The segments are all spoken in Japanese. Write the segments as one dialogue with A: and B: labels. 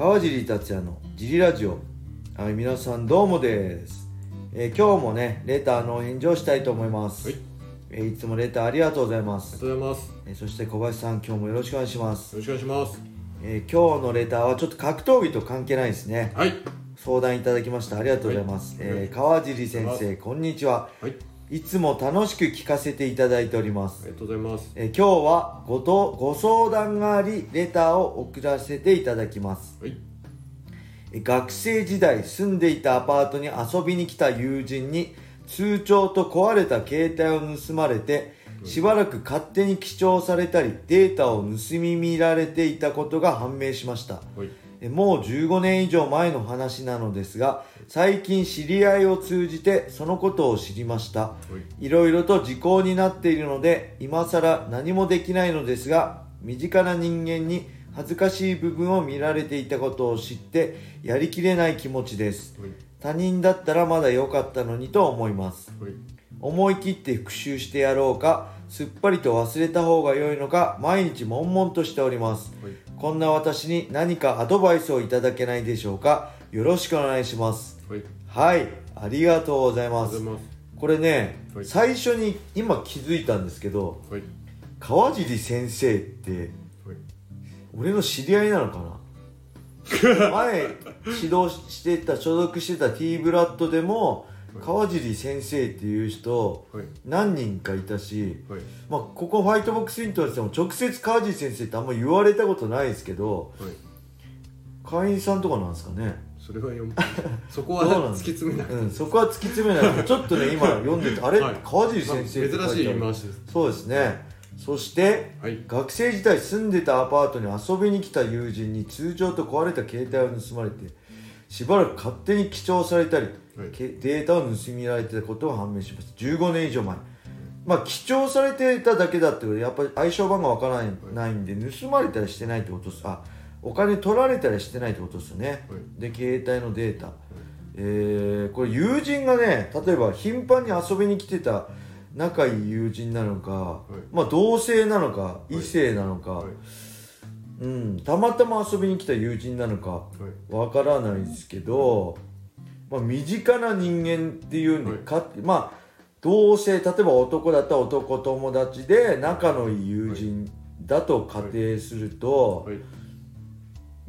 A: 川尻達也のジリラジオ。はい皆さんどうもです、えー今日もねレターの返事をしたいと思います、
B: はい。
A: えーいつもレターありがとうございま
B: あり
A: す
B: が、とうございます。よ
A: えーそして小林さん今日もよろしくお願いします、
B: ろしくお願いします。
A: えー今日のレターはちょっと格闘技と関係ないですね。
B: はい。
A: 相談いただきました。ありがとうございます、
B: はい。
A: えー川尻先生こんにちは。
B: はい。
A: いつも楽しく聞かせていただいております
B: ありがとうございます。
A: えー今日はごとご相談がありレターを送らせていただきます
B: はい。
A: えー学生時代住んでいたアパートに遊びに来た友人に通帳と壊れた携帯を盗まれてしばらく勝手に記帳されたりデータを盗み見られていたことが判明しました
B: はい。
A: えもう15年以上前の話なのですが最近知り合いを通じてそのことを知りました
B: はい。
A: いろいろと時効になっているので今更何もできないのですが身近な人間に恥ずかしい部分を見られていたことを知ってやりきれない気持ちです
B: はい。
A: 他人だったらまだ良かったのにと思います
B: はい。
A: 思い切って復習してやろうかすっぱりと忘れた方が良いのか毎日悶々としております
B: はい。
A: こんな私に何かアドバイスをいただけないでしょうか？よろしくお願いします
B: はい。
A: はいありがとうございます
B: ます。
A: これね、
B: はい
A: 最初に今気づいたんですけど
B: はい。
A: 川尻先生って
B: はい。
A: 俺の知り合いなのかな？前指導してた所属してた T ブラッドでも
B: はい
A: 川尻先生っていう人
B: はい。
A: 何人かいたし、
B: はい。
A: まあ、ここファイトボックスイントしても直接川尻先生ってあんま言われたことないですけど
B: はい。
A: 会員さんとかなんですかね
B: それは読む。そこは突き詰めなくて。
A: うんそこは突き詰めないとちょっとね今読んでてあれ、
B: はい
A: 川尻先生
B: 珍しい言い回しです。
A: そうですねそして
B: はい。
A: 学生時代住んでたアパートに遊びに来た友人に通帳と壊れた携帯を盗まれてしばらく勝手に記帳されたり、
B: はい。
A: けデータを盗みられてたことが判明しました。15年以上前。まあ記帳されてただけだってことでやっぱり暗証番がわからない,、ないんで盗まれたりしてないってことです。あお金取られたりしてないってことですよね、
B: はい。
A: で携帯のデータ、えーこれ友人がね例えば頻繁に遊びに来てた仲いい友人なのか、
B: い。
A: まあ同性なのか異性なのか、
B: はい。
A: うん、たまたま遊びに来た友人なのか
B: はい。
A: わからないですけど、まあ、身近な人間っていうんで、
B: はい
A: かまあ同性例えば男だったら男友達で仲のいい友人だと仮定すると、
B: はい。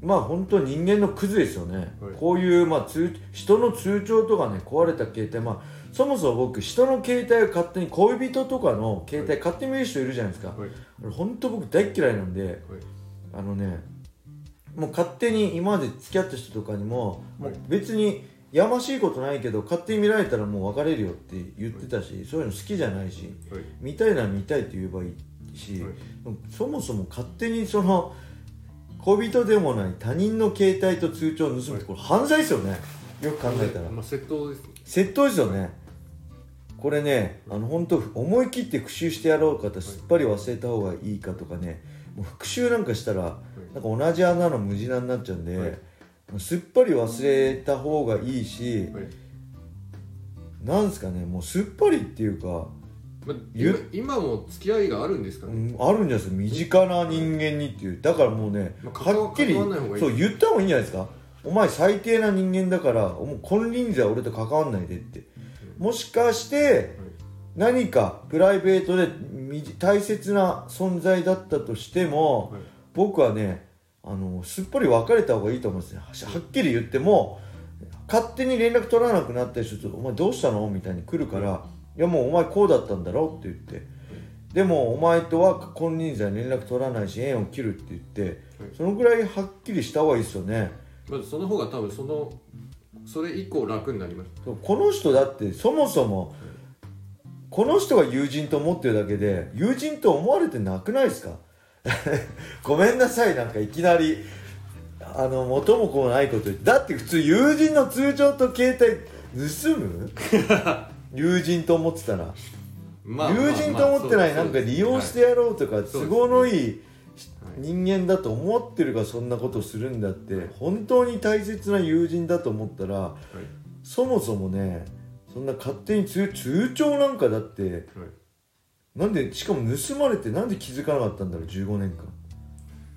A: まあ本当人間のクズですよね、
B: はい
A: こういう、まあ、通人の通帳とかね壊れた携帯まあそもそも僕人の携帯を勝手に恋人とかの携帯買ってみる人いるじゃないですか、
B: はい。
A: 俺本当僕大っ嫌いなんで
B: はい。
A: あのねもう勝手に今まで付き合った人とかにももう
B: はい
A: 別にやましいことないけど勝手に見られたらもう別れるよって言ってたし、そういうの好きじゃないし
B: はい。
A: 見たいなら見たいって言えばいいし、
B: はい。
A: そもそも勝手にその恋人でもない他人の携帯と通帳を盗むってこれ犯罪ですよね。よく考えたら。
B: まあ、窃盗ですね。
A: 窃盗ですよね。これねあの本当思い切って復習してやろうかとすっぱり忘れた方がいいかとかねもう復習なんかしたらなんか同じ穴の無地なになっちゃうんで、
B: はい。
A: すっぱり忘れた方がいいし、
B: はい。
A: なんですかねもうすっぱりっていうか、
B: まあ、
A: ゆ
B: 今今も付き合いがあるんですか
A: う
B: ね。
A: ん、あるんじゃないですか身近な人間にっていう。だからもうね、
B: まあ
A: はっきりそう言った方がいいんじゃないですか。お前最低な人間だからもう金輪際俺と関わんないでって。もしかして何かプライベートで大切な存在だったとしても、
B: はい。
A: 僕はねあのすっぱり別れた方がいいと思うんですね。ははっきり言っても勝手に連絡取らなくなったりすると「お前どうしたの?」みたいに来るから「いやもうお前こうだったんだろ」って言って。でもお前とは金輪際連絡取らないし縁を切るって言って
B: はい。
A: そのぐらいはっきりした方がいいですよね。
B: まずその方が多分そのそれ以降楽になります。
A: この人だってそもそもこの人が友人と思ってるだけで友人と思われてなくないですか？ごめんなさいなんかいきなりあの元も子もないこと言って。だって普通友人の通帳と携帯盗む？友人と思ってたら、
B: まあ
A: 友人と思ってないなんか利用してやろうとか
B: そうです
A: 都合のいい
B: はい。
A: 人間だと思ってるからそんなことするんだって。本当に大切な友人だと思ったら
B: はい。
A: そもそもねそんな勝手に通通帳なんかだって
B: はい
A: なんでしかも盗まれてなんで気づかなかったんだろう15年間。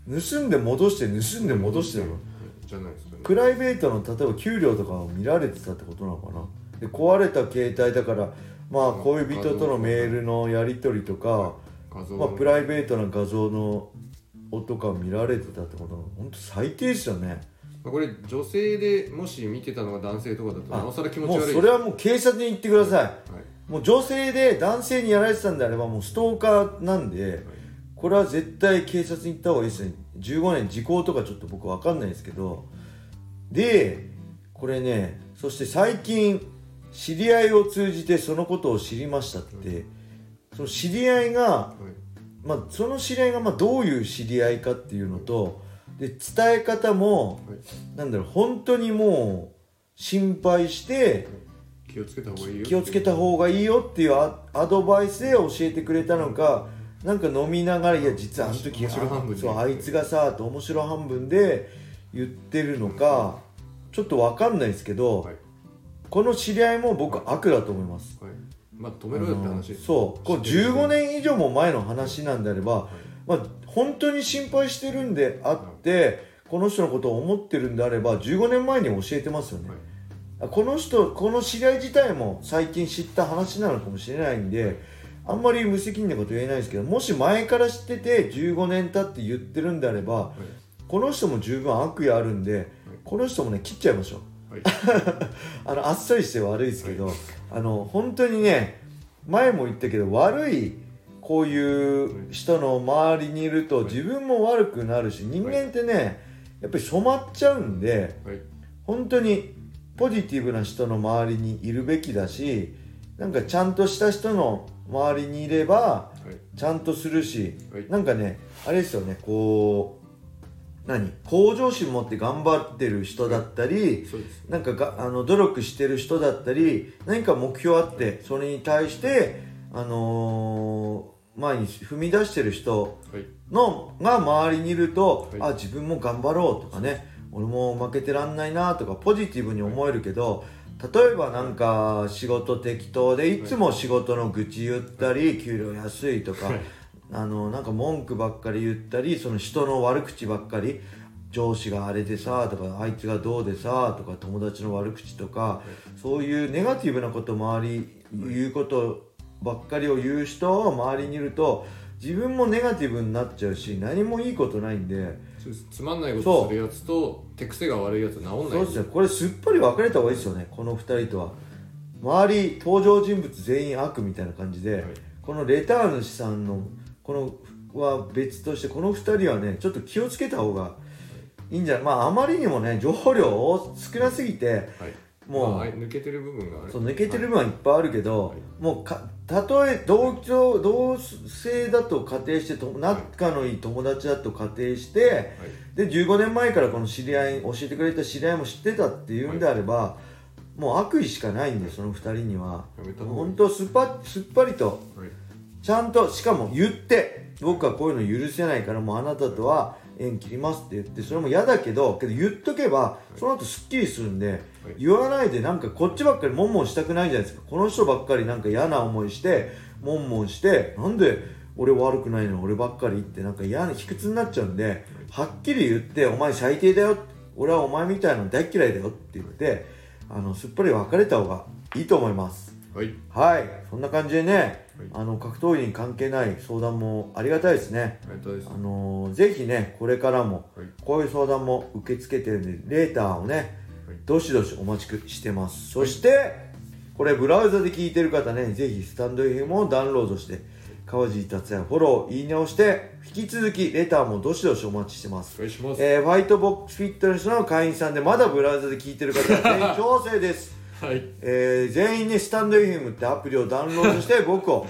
A: 盗んで戻して盗んで戻してだろ
B: じゃないですかね。
A: プライベートの例えば給料とかを見られてたってことなのかな。で壊れた携帯だからまあ恋人とのメールのやり取りとか、まあ、プライベートな画像のとか見られてたってことなの。本当最低ですよね。
B: まあこれ女性でもし見てたのが男性とかだとなおさら気持ち
A: もう
B: 悪い
A: それはもう警察に行ってください。
B: はい。
A: もう女性で男性にやられてたんであればもうストーカーなんでこれは絶対警察に行った方がいいですね。15年時効とかちょっと僕わかんないですけど。でこれねそして最近知り合いを通じてそのことを知りましたって。その知り合いが
B: はい。
A: まあ、その知り合いがまあどういう知り合いかっていうのとで伝え方も
B: はい
A: なんだろう本当にもう心配して
B: 気をつけた方がいいよ
A: 気をつけた方がいいよっていうアアドバイスで教えてくれたのかなんか飲みながらいや実はあの時
B: 面白半分
A: そうあいつがさと面白半分で言ってるのかちょっと分かんないですけど、
B: はい。
A: この知り合いも僕は悪だと思います。
B: はい。まあ止めろよって話
A: そう。こう
B: 知ってる
A: 15年以上も前の話なんであれば、まあ、本当に心配してるんであってこの人のことを思ってるんであれば15年前に教えてますよね、
B: はい。
A: この人この知り合い自体も最近知った話なのかもしれないんであんまり無責任なこと言えないですけどもし前から知ってて15年経って言ってるんであれば
B: はい。
A: この人も十分悪意あるんでこの人もね切っちゃいましょう。
B: はい。
A: あのあっさりして悪いですけど、あの本当にね前も言ったけど悪いこういう人の周りにいると自分も悪くなるし人間ってねやっぱり染まっちゃうんで
B: はい。
A: 本当にポジティブな人の周りにいるべきだしなんかちゃんとした人の周りにいれば
B: はい。
A: ちゃんとするし
B: はい。
A: なんかねあれですよねこう何向上心持って頑張ってる人だったり、なんかがあの努力してる人だったり何か目標あってそれに対して、あのー前に踏み出してる人
B: はい。
A: のが周りにいると、
B: はい。
A: あ自分も頑張ろうとかね俺も負けてらんないなとかポジティブに思えるけど例えばなんか仕事適当でい。つも仕事の愚痴言ったり給料安いとか
B: はい。
A: あのなんか文句ばっかり言ったりその人の悪口ばっかり上司があれでさとかあいつがどうでさとか友達の悪口とかそういうネガティブなこと周り言うことばっかりを言う人を周りにいると自分もネガティブになっちゃうし何もいいことないんで。
B: つまんないことするやつと手癖が悪いやつは治んない
A: そうですねこれすっぱり分かれた方がいいですよね。この2人とは。周り登場人物全員悪みたいな感じで、
B: はい。
A: このレター主さんのこのは別としてこの2人はねちょっと気をつけた方がいいんじゃない。まああまりにもね情報量少なすぎて
B: はい
A: もう、
B: まあ抜けてる部分がある。
A: そう抜けてる部分はいっぱいあるけど、
B: はい。
A: もうかたとえ同居同性だと仮定してと仲のいい友達だと仮定して、
B: はい。
A: で15年前からこの知り合い教えてくれた知り合いも知ってたっていうんであれば、もう悪意しかないんでその2人には。本当すっぱすっぱりと
B: はい。
A: ちゃんとしかも言って僕はこういうの許せないからもうあなたとは縁切りますって言ってそれも嫌だけどけど言っとけばその後すっきりするんで、言わないでなんかこっちばっかりモンモンしたくないじゃないですか。この人ばっかりなんか嫌な思いしてモンモンしてなんで俺悪くないの？に俺ばっかりってなんか嫌な卑屈になっちゃうんではっきり言ってお前最低だよ俺はお前みたいなの大嫌いだよって言ってあのすっぱり別れた方がいいと思います。
B: はい。
A: はい。そんな感じでね、
B: はい
A: あの格闘技に関係ない相談もありがたいですね。
B: あ
A: のーぜひねこれからも
B: はい。
A: こういう相談も受け付けてるんでレーターをね、
B: はい。
A: どしどしお待ちしてます。そしてこれブラウザで聞いてる方ねぜひスタンド FM をダウンロードして川尻達也フォローいいねをして引き続きレターもどしどしお待ちしてます。
B: お願いします。
A: えーファイトボックスフィットネスの会員さんでまだブラウザで聞いてる方は全員強制です
B: はい。
A: えー全員ねスタンド FM ってアプリをダウンロードして僕を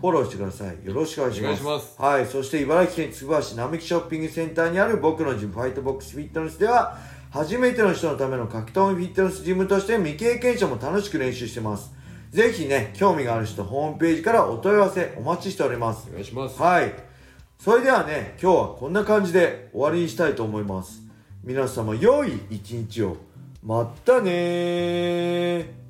A: フォローしてください。よろしくお願いします。
B: ます。
A: はい。そして茨城県つくば市並木ショッピングセンターにある僕のジムファイトボックスフィットネスでは初めての人のための格闘技フィットネスジムとして未経験者も楽しく練習してます。ぜひね興味がある人ホームページからお問い合わせお待ちしております。
B: お願いします。
A: はい。それではね今日はこんな感じで終わりにしたいと思います。皆様良い一日をまったねー。